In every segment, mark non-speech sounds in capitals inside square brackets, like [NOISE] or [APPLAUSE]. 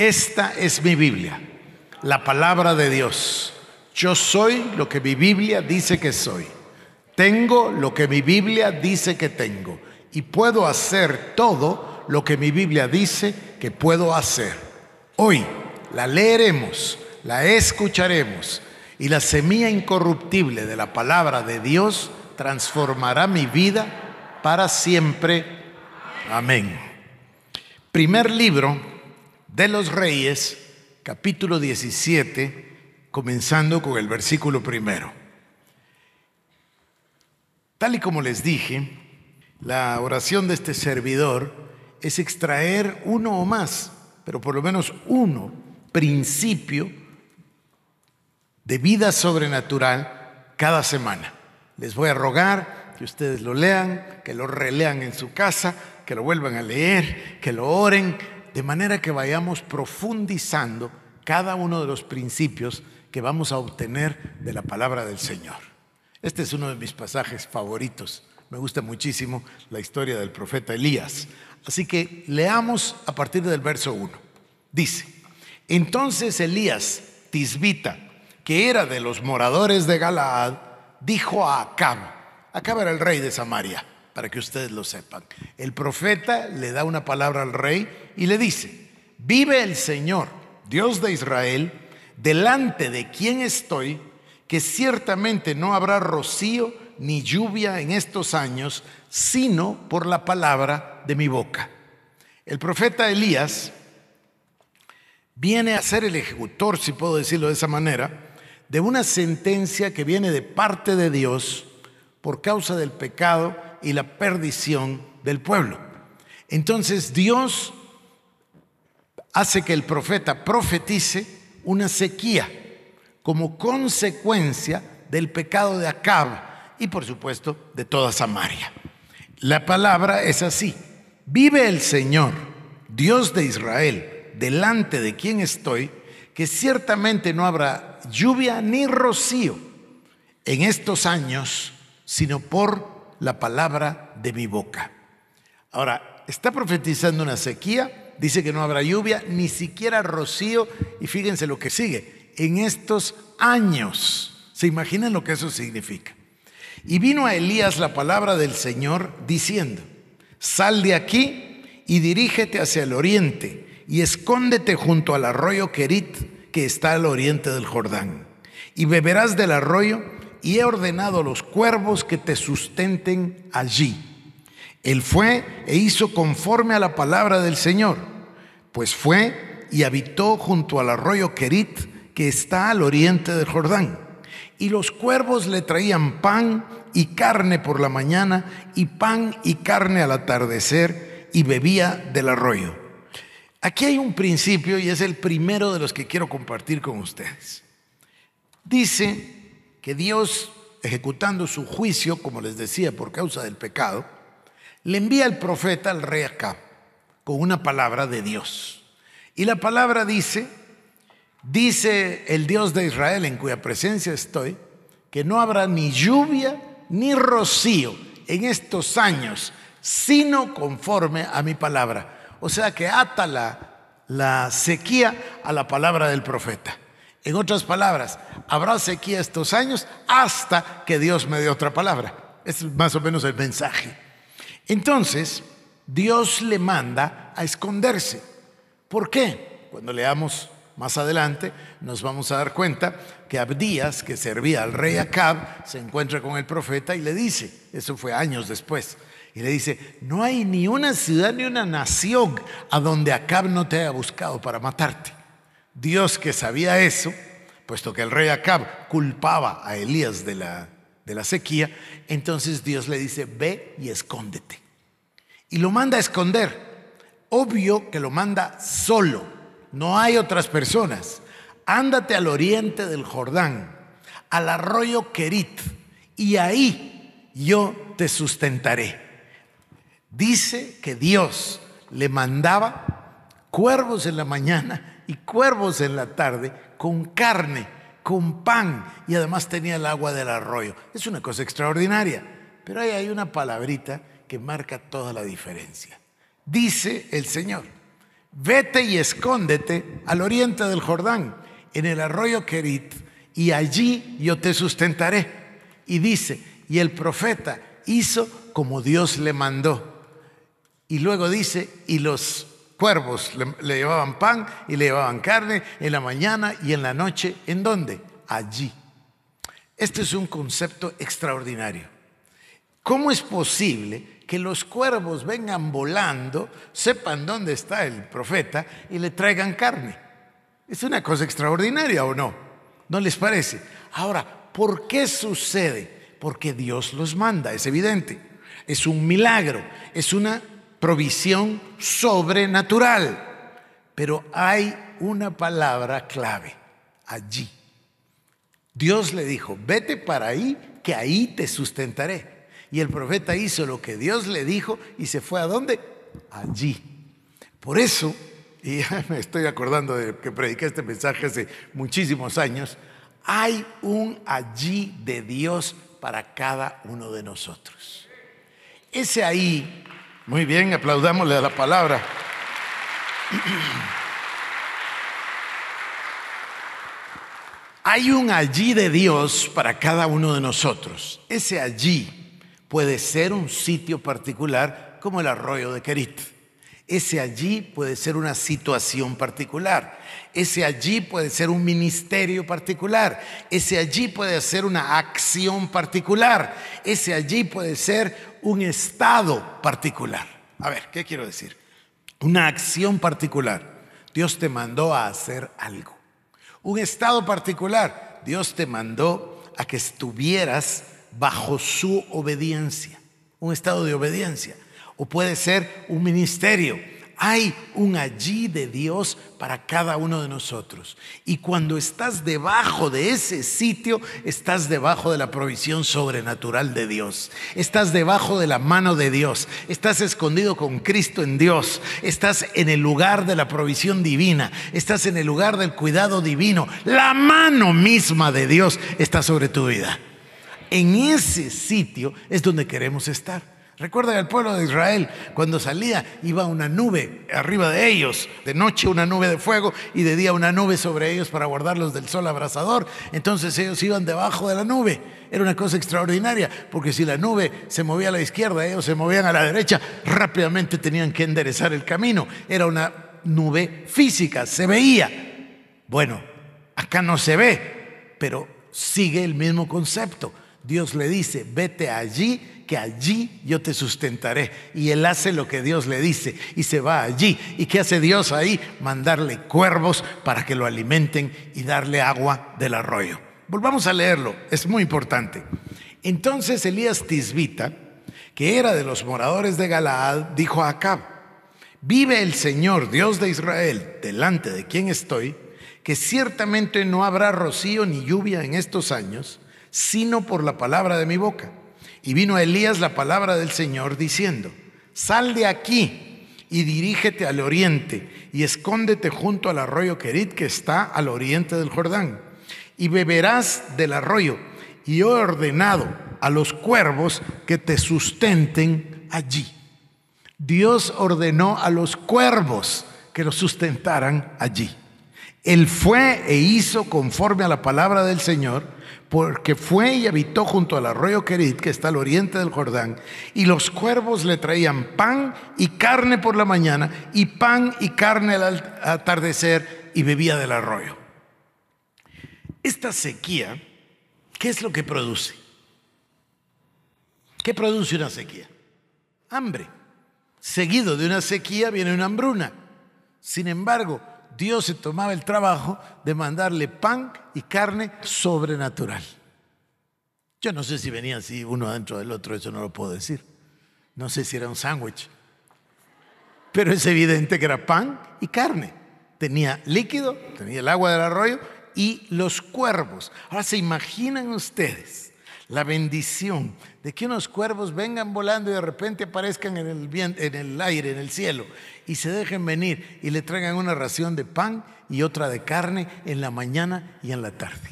Esta es mi Biblia, la palabra de Dios. Yo soy lo que mi Biblia dice que soy. Tengo lo que mi Biblia dice que tengo. Y puedo hacer todo lo que mi Biblia dice que puedo hacer. Hoy la leeremos, la escucharemos y la semilla incorruptible de la palabra de Dios transformará mi vida para siempre. Amén. Primer libro de los Reyes, capítulo 17, comenzando con el versículo primero. Tal y como les dije, la oración de este servidor es extraer uno o más, pero por lo menos uno, principio de vida sobrenatural cada semana. Les voy a rogar que ustedes lo lean, que lo relean en su casa, que lo vuelvan a leer, que lo oren, de manera que vayamos profundizando cada uno de los principios que vamos a obtener de la palabra del Señor. Este es uno de mis pasajes favoritos. Me gusta muchísimo la historia del profeta Elías. Así que leamos a partir del verso 1. Dice, entonces Elías, Tisbita, que era de los moradores de Galaad, dijo a Acab, Acab era el rey de Samaria, para que ustedes lo sepan. El profeta le da una palabra al rey y le dice, vive el Señor, Dios de Israel, delante de quien estoy, que ciertamente no habrá rocío ni lluvia en estos años, sino por la palabra de mi boca. El profeta Elías viene a ser el ejecutor, si puedo decirlo de esa manera, de una sentencia que viene de parte de Dios por causa del pecado y la perdición del pueblo. Entonces Dios hace que el profeta profetice una sequía como consecuencia del pecado de Acab y por supuesto de toda Samaria. La palabra es así. Vive el Señor, Dios de Israel, delante de quien estoy, que ciertamente no habrá lluvia ni rocío en estos años, sino por la palabra de mi boca. Ahora, está profetizando una sequía, dice que no habrá lluvia, ni siquiera rocío, y fíjense lo que sigue, en estos años. ¿Se imaginan lo que eso significa? Y vino a Elías la palabra del Señor diciendo, sal de aquí y dirígete hacia el oriente y escóndete junto al arroyo Kerit que está al oriente del Jordán. Y beberás del arroyo y he ordenado a los cuervos que te sustenten allí. Él fue e hizo conforme a la palabra del Señor, pues fue y habitó junto al arroyo Kerit, que está al oriente del Jordán. Y los cuervos le traían pan y carne por la mañana, y pan y carne al atardecer, y bebía del arroyo. Aquí hay un principio y es el primero de los que quiero compartir con ustedes. Dice que Dios, ejecutando su juicio, como les decía, por causa del pecado, le envía al profeta al rey Acab con una palabra de Dios. Y la palabra dice, dice el Dios de Israel en cuya presencia estoy, que no habrá ni lluvia ni rocío en estos años, sino conforme a mi palabra. O sea que ata la, la sequía a la palabra del profeta. En otras palabras, habrá sequía estos años hasta que Dios me dé otra palabra. Es más o menos el mensaje. Entonces, Dios le manda a esconderse. ¿Por qué? Cuando leamos más adelante, nos vamos a dar cuenta que Abdías, que servía al rey Acab, se encuentra con el profeta y le dice, eso fue años después, y le dice, no hay ni una ciudad ni una nación a donde Acab no te haya buscado para matarte. Dios que sabía eso, puesto que el rey Acab culpaba a Elías de la, de la sequía, entonces Dios le dice, ve y escóndete. Y lo manda a esconder. Obvio que lo manda solo, no hay otras personas. Ándate al oriente del Jordán, al arroyo Kerit, y ahí yo te sustentaré. Dice que Dios le mandaba cuervos en la mañana y cuervos en la tarde con carne, con pan y además tenía el agua del arroyo. Es una cosa extraordinaria, pero ahí hay una palabrita que marca toda la diferencia. Dice el Señor, vete y escóndete al oriente del Jordán, en el arroyo Kerit, y allí yo te sustentaré. Y dice, y el profeta hizo como Dios le mandó. Y luego dice, y los cuervos le, le, llevaban pan y le llevaban carne en la mañana y en la noche. ¿En dónde? Allí. Este es un concepto extraordinario. ¿Cómo es posible que los cuervos vengan volando, sepan dónde está el profeta y le traigan carne? Es una cosa extraordinaria o no? ¿No les parece? Ahora, ¿por qué sucede? Porque Dios los manda, es evidente. Es un milagro, es una provisión sobrenatural. Pero hay una palabra clave allí. Dios le dijo, vete para ahí, que ahí te sustentaré. Y el profeta hizo lo que Dios le dijo y se fue a dónde? Allí. Por eso, y [LAUGHS] me estoy acordando de que prediqué este mensaje hace muchísimos años, hay un allí de Dios para cada uno de nosotros. Ese ahí muy bien, aplaudámosle a la palabra. Hay un allí de Dios para cada uno de nosotros. Ese allí puede ser un sitio particular como el arroyo de Kerit. Ese allí puede ser una situación particular. Ese allí puede ser un ministerio particular. Ese allí puede ser una acción particular. Ese allí puede ser un estado particular. A ver, ¿qué quiero decir? Una acción particular. Dios te mandó a hacer algo. Un estado particular. Dios te mandó a que estuvieras bajo su obediencia. Un estado de obediencia. O puede ser un ministerio hay un allí de Dios para cada uno de nosotros. Y cuando estás debajo de ese sitio, estás debajo de la provisión sobrenatural de Dios. Estás debajo de la mano de Dios. Estás escondido con Cristo en Dios. Estás en el lugar de la provisión divina. Estás en el lugar del cuidado divino. La mano misma de Dios está sobre tu vida. En ese sitio es donde queremos estar. Recuerda el pueblo de Israel, cuando salía, iba una nube arriba de ellos, de noche una nube de fuego y de día una nube sobre ellos para guardarlos del sol abrasador. Entonces ellos iban debajo de la nube. Era una cosa extraordinaria, porque si la nube se movía a la izquierda, ellos se movían a la derecha, rápidamente tenían que enderezar el camino. Era una nube física, se veía. Bueno, acá no se ve, pero sigue el mismo concepto. Dios le dice, vete allí que allí yo te sustentaré. Y él hace lo que Dios le dice y se va allí. ¿Y qué hace Dios ahí? Mandarle cuervos para que lo alimenten y darle agua del arroyo. Volvamos a leerlo, es muy importante. Entonces Elías Tisbita, que era de los moradores de Galaad, dijo a Acab, vive el Señor, Dios de Israel, delante de quien estoy, que ciertamente no habrá rocío ni lluvia en estos años, sino por la palabra de mi boca. Y vino a Elías la palabra del Señor diciendo, sal de aquí y dirígete al oriente y escóndete junto al arroyo Kerit que está al oriente del Jordán. Y beberás del arroyo. Y he ordenado a los cuervos que te sustenten allí. Dios ordenó a los cuervos que los sustentaran allí. Él fue e hizo conforme a la palabra del Señor porque fue y habitó junto al arroyo Kerit, que está al oriente del Jordán, y los cuervos le traían pan y carne por la mañana, y pan y carne al atardecer, y bebía del arroyo. Esta sequía, ¿qué es lo que produce? ¿Qué produce una sequía? Hambre. Seguido de una sequía viene una hambruna. Sin embargo, Dios se tomaba el trabajo de mandarle pan y carne sobrenatural. Yo no sé si venían así uno adentro del otro, eso no lo puedo decir. No sé si era un sándwich. Pero es evidente que era pan y carne. Tenía líquido, tenía el agua del arroyo y los cuervos. Ahora se imaginan ustedes la bendición de que unos cuervos vengan volando y de repente aparezcan en el, aire, en el cielo, y se dejen venir y le traigan una ración de pan y otra de carne en la mañana y en la tarde.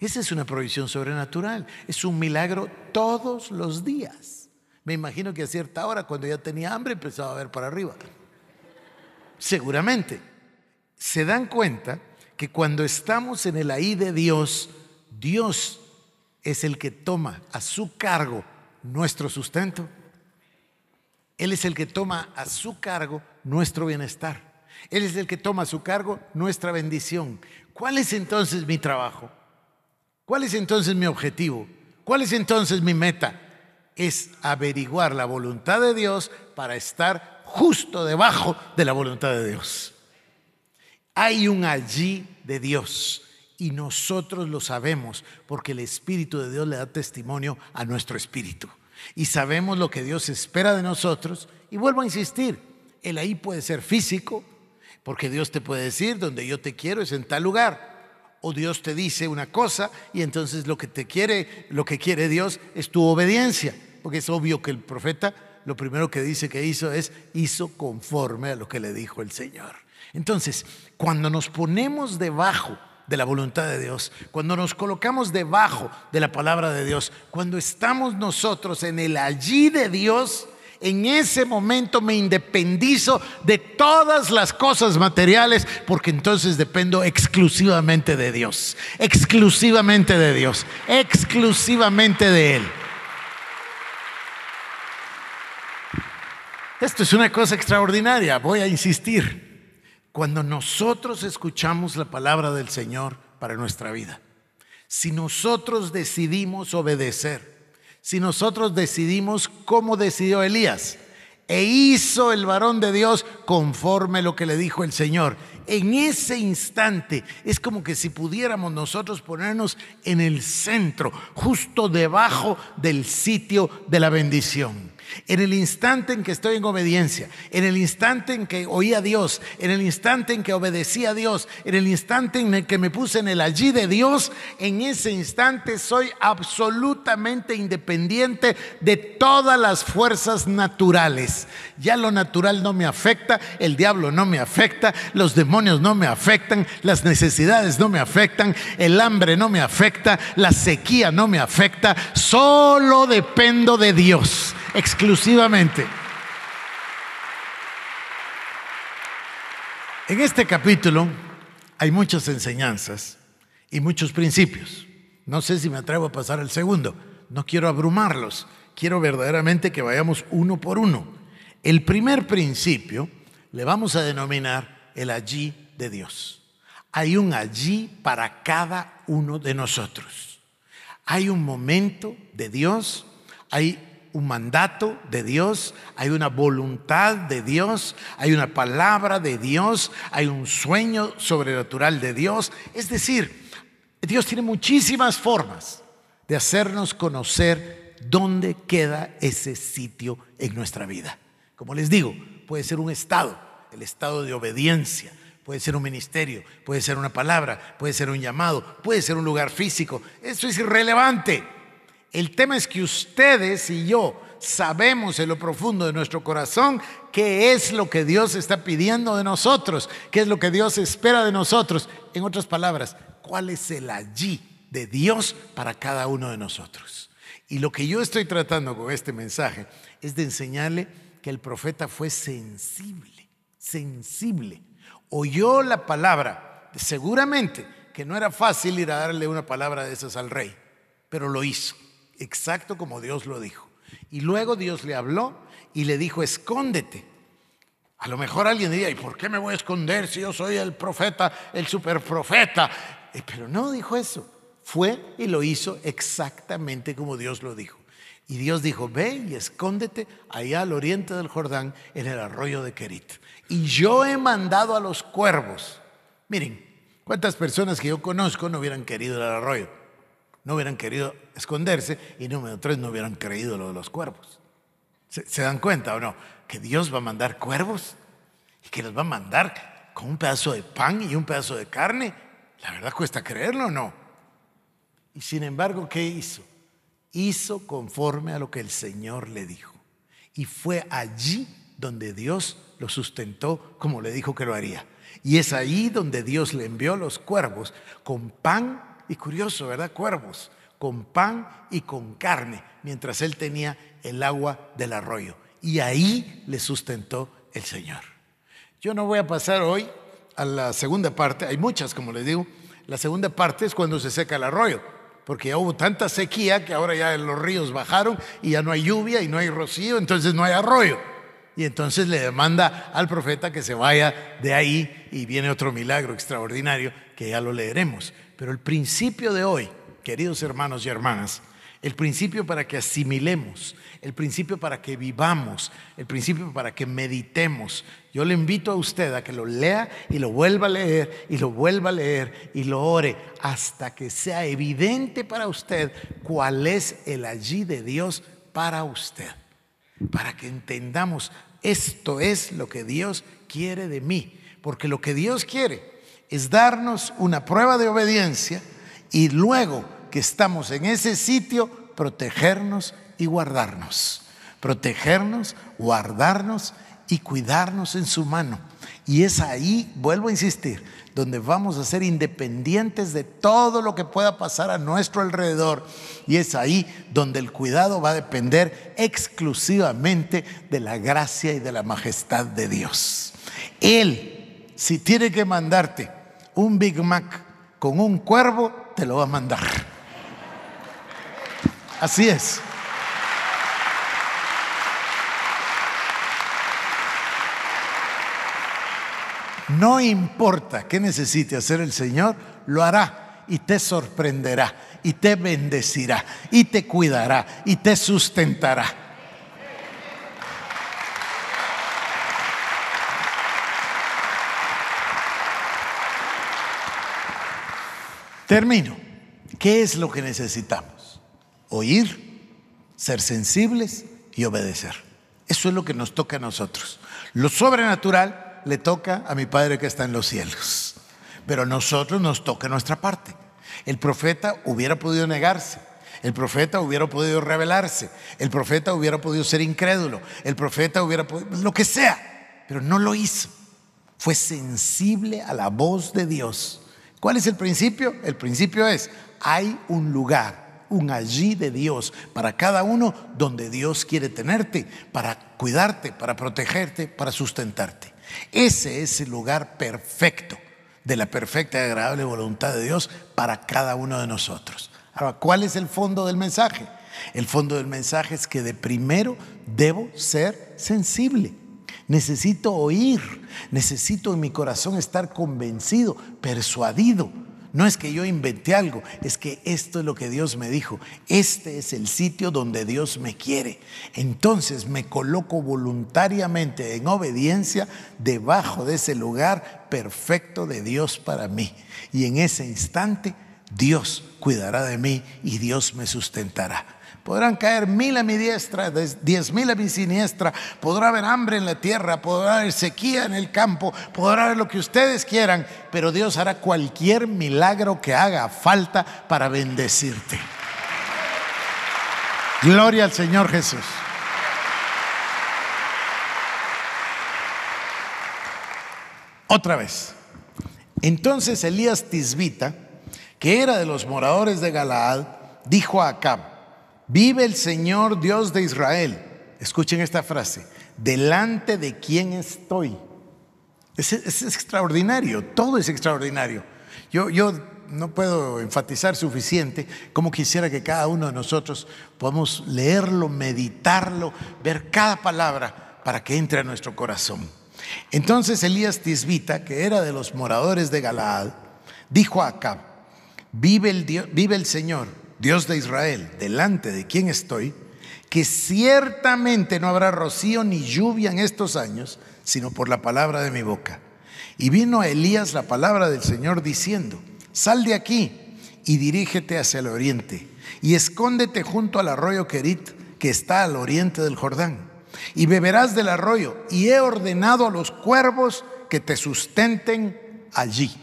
Esa es una provisión sobrenatural, es un milagro todos los días. Me imagino que a cierta hora, cuando ya tenía hambre, empezaba a ver para arriba. Seguramente. Se dan cuenta que cuando estamos en el ahí de Dios, Dios es el que toma a su cargo nuestro sustento. Él es el que toma a su cargo nuestro bienestar. Él es el que toma a su cargo nuestra bendición. ¿Cuál es entonces mi trabajo? ¿Cuál es entonces mi objetivo? ¿Cuál es entonces mi meta? Es averiguar la voluntad de Dios para estar justo debajo de la voluntad de Dios. Hay un allí de Dios y nosotros lo sabemos porque el Espíritu de Dios le da testimonio a nuestro espíritu. Y sabemos lo que Dios espera de nosotros. Y vuelvo a insistir, el ahí puede ser físico, porque Dios te puede decir, donde yo te quiero es en tal lugar. O Dios te dice una cosa y entonces lo que te quiere, lo que quiere Dios es tu obediencia. Porque es obvio que el profeta lo primero que dice que hizo es hizo conforme a lo que le dijo el Señor. Entonces, cuando nos ponemos debajo de la voluntad de Dios, cuando nos colocamos debajo de la palabra de Dios, cuando estamos nosotros en el allí de Dios, en ese momento me independizo de todas las cosas materiales porque entonces dependo exclusivamente de Dios, exclusivamente de Dios, exclusivamente de Él. Esto es una cosa extraordinaria, voy a insistir cuando nosotros escuchamos la palabra del Señor para nuestra vida. Si nosotros decidimos obedecer, si nosotros decidimos como decidió Elías, e hizo el varón de Dios conforme lo que le dijo el Señor. En ese instante es como que si pudiéramos nosotros ponernos en el centro, justo debajo del sitio de la bendición. En el instante en que estoy en obediencia, en el instante en que oí a Dios, en el instante en que obedecí a Dios, en el instante en el que me puse en el allí de Dios, en ese instante soy absolutamente independiente de todas las fuerzas naturales. Ya lo natural no me afecta, el diablo no me afecta, los demonios no me afectan, las necesidades no me afectan, el hambre no me afecta, la sequía no me afecta, solo dependo de Dios exclusivamente. En este capítulo hay muchas enseñanzas y muchos principios. No sé si me atrevo a pasar al segundo. No quiero abrumarlos. Quiero verdaderamente que vayamos uno por uno. El primer principio le vamos a denominar el allí de Dios. Hay un allí para cada uno de nosotros. Hay un momento de Dios, hay un mandato de Dios, hay una voluntad de Dios, hay una palabra de Dios, hay un sueño sobrenatural de Dios. Es decir, Dios tiene muchísimas formas de hacernos conocer dónde queda ese sitio en nuestra vida. Como les digo, puede ser un estado, el estado de obediencia, puede ser un ministerio, puede ser una palabra, puede ser un llamado, puede ser un lugar físico. Eso es irrelevante. El tema es que ustedes y yo sabemos en lo profundo de nuestro corazón qué es lo que Dios está pidiendo de nosotros, qué es lo que Dios espera de nosotros. En otras palabras, cuál es el allí de Dios para cada uno de nosotros. Y lo que yo estoy tratando con este mensaje es de enseñarle que el profeta fue sensible, sensible. Oyó la palabra, seguramente que no era fácil ir a darle una palabra de esas al rey, pero lo hizo exacto como Dios lo dijo. Y luego Dios le habló y le dijo, escóndete. A lo mejor alguien diría, ¿y por qué me voy a esconder si yo soy el profeta, el superprofeta? Eh, pero no dijo eso. Fue y lo hizo exactamente como Dios lo dijo. Y Dios dijo, ve y escóndete allá al oriente del Jordán, en el arroyo de Kerit. Y yo he mandado a los cuervos. Miren, ¿cuántas personas que yo conozco no hubieran querido el arroyo? No hubieran querido esconderse y número tres, no hubieran creído lo de los cuervos. ¿Se, dan cuenta o no? Que Dios va a mandar cuervos y que los va a mandar con un pedazo de pan y un pedazo de carne. La verdad cuesta creerlo o no. Y sin embargo, ¿qué hizo? Hizo conforme a lo que el Señor le dijo. Y fue allí donde Dios lo sustentó como le dijo que lo haría. Y es ahí donde Dios le envió los cuervos con pan y curioso, ¿verdad? Cuervos, con pan y con carne, mientras él tenía el agua del arroyo. Y ahí le sustentó el Señor. Yo no voy a pasar hoy a la segunda parte, hay muchas, como les digo. La segunda parte es cuando se seca el arroyo, porque ya hubo tanta sequía que ahora ya los ríos bajaron y ya no hay lluvia y no hay rocío, entonces no hay arroyo. Y entonces le demanda al profeta que se vaya de ahí y viene otro milagro extraordinario que ya lo leeremos. Pero el principio de hoy, queridos hermanos y hermanas, el principio para que asimilemos, el principio para que vivamos, el principio para que meditemos. Yo le invito a usted a que lo lea y lo vuelva a leer y lo vuelva a leer y lo ore hasta que sea evidente para usted cuál es el allí de Dios para usted. Para que entendamos, esto es lo que Dios quiere de mí. Porque lo que Dios quiere es darnos una prueba de obediencia y luego que estamos en ese sitio, protegernos y guardarnos. Protegernos, guardarnos y cuidarnos en su mano. Y es ahí, vuelvo a insistir, donde vamos a ser independientes de todo lo que pueda pasar a nuestro alrededor. Y es ahí donde el cuidado va a depender exclusivamente de la gracia y de la majestad de Dios. Él, si tiene que mandarte un Big Mac con un cuervo, te lo va a mandar. Así es. No importa qué necesite hacer el Señor, lo hará y te sorprenderá y te bendecirá y te cuidará y te sustentará. Termino. ¿Qué es lo que necesitamos? oír, ser sensibles y obedecer. Eso es lo que nos toca a nosotros. Lo sobrenatural le toca a mi Padre que está en los cielos, pero a nosotros nos toca nuestra parte. El profeta hubiera podido negarse, el profeta hubiera podido rebelarse, el profeta hubiera podido ser incrédulo, el profeta hubiera podido, lo que sea, pero no lo hizo. Fue sensible a la voz de Dios. ¿Cuál es el principio? El principio es, hay un lugar un allí de Dios para cada uno donde Dios quiere tenerte, para cuidarte, para protegerte, para sustentarte. Ese es el lugar perfecto de la perfecta y agradable voluntad de Dios para cada uno de nosotros. Ahora, ¿cuál es el fondo del mensaje? El fondo del mensaje es que de primero debo ser sensible. Necesito oír, necesito en mi corazón estar convencido, persuadido no es que yo inventé algo, es que esto es lo que Dios me dijo. Este es el sitio donde Dios me quiere. Entonces me coloco voluntariamente en obediencia debajo de ese lugar perfecto de Dios para mí. Y en ese instante Dios cuidará de mí y Dios me sustentará. Podrán caer mil a mi diestra, diez mil a mi siniestra. Podrá haber hambre en la tierra, podrá haber sequía en el campo, podrá haber lo que ustedes quieran, pero Dios hará cualquier milagro que haga falta para bendecirte. Gloria al Señor Jesús. Otra vez. Entonces Elías Tisbita, que era de los moradores de Galaad, dijo a Acab, Vive el Señor Dios de Israel. Escuchen esta frase. Delante de quién estoy. Es, extraordinario, todo es extraordinario. Yo, yo no puedo enfatizar suficiente como quisiera que cada uno de nosotros podamos leerlo, meditarlo, ver cada palabra para que entre a nuestro corazón. Entonces Elías Tisbita, que era de los moradores de Galaad, dijo a Acab, vive el, vive el Señor Dios de Israel, delante de quien estoy, que ciertamente no habrá rocío ni lluvia en estos años, sino por la palabra de mi boca. Y vino a Elías la palabra del Señor diciendo, sal de aquí y dirígete hacia el oriente, y escóndete junto al arroyo Kerit, que está al oriente del Jordán, y beberás del arroyo, y he ordenado a los cuervos que te sustenten allí.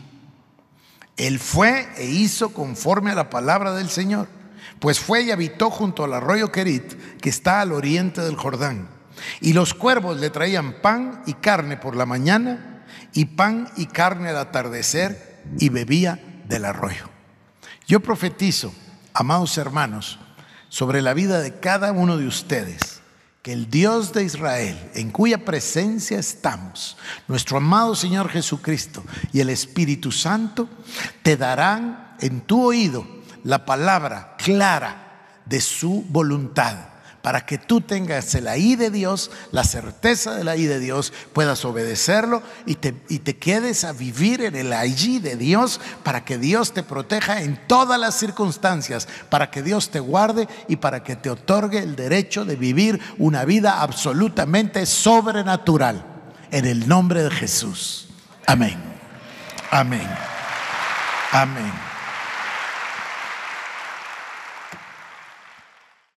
Él fue e hizo conforme a la palabra del Señor, pues fue y habitó junto al arroyo Kerit, que está al oriente del Jordán. Y los cuervos le traían pan y carne por la mañana, y pan y carne al atardecer, y bebía del arroyo. Yo profetizo, amados hermanos, sobre la vida de cada uno de ustedes, que el Dios de Israel, en cuya presencia estamos, nuestro amado Señor Jesucristo y el Espíritu Santo, te darán en tu oído la palabra clara de su voluntad para que tú tengas la I de Dios, la certeza de la I de Dios, puedas obedecerlo y te, y te quedes a vivir en el allí de Dios para que Dios te proteja en todas las circunstancias, para que Dios te guarde y para que te otorgue el derecho de vivir una vida absolutamente sobrenatural. En el nombre de Jesús. Amén. Amén. Amén.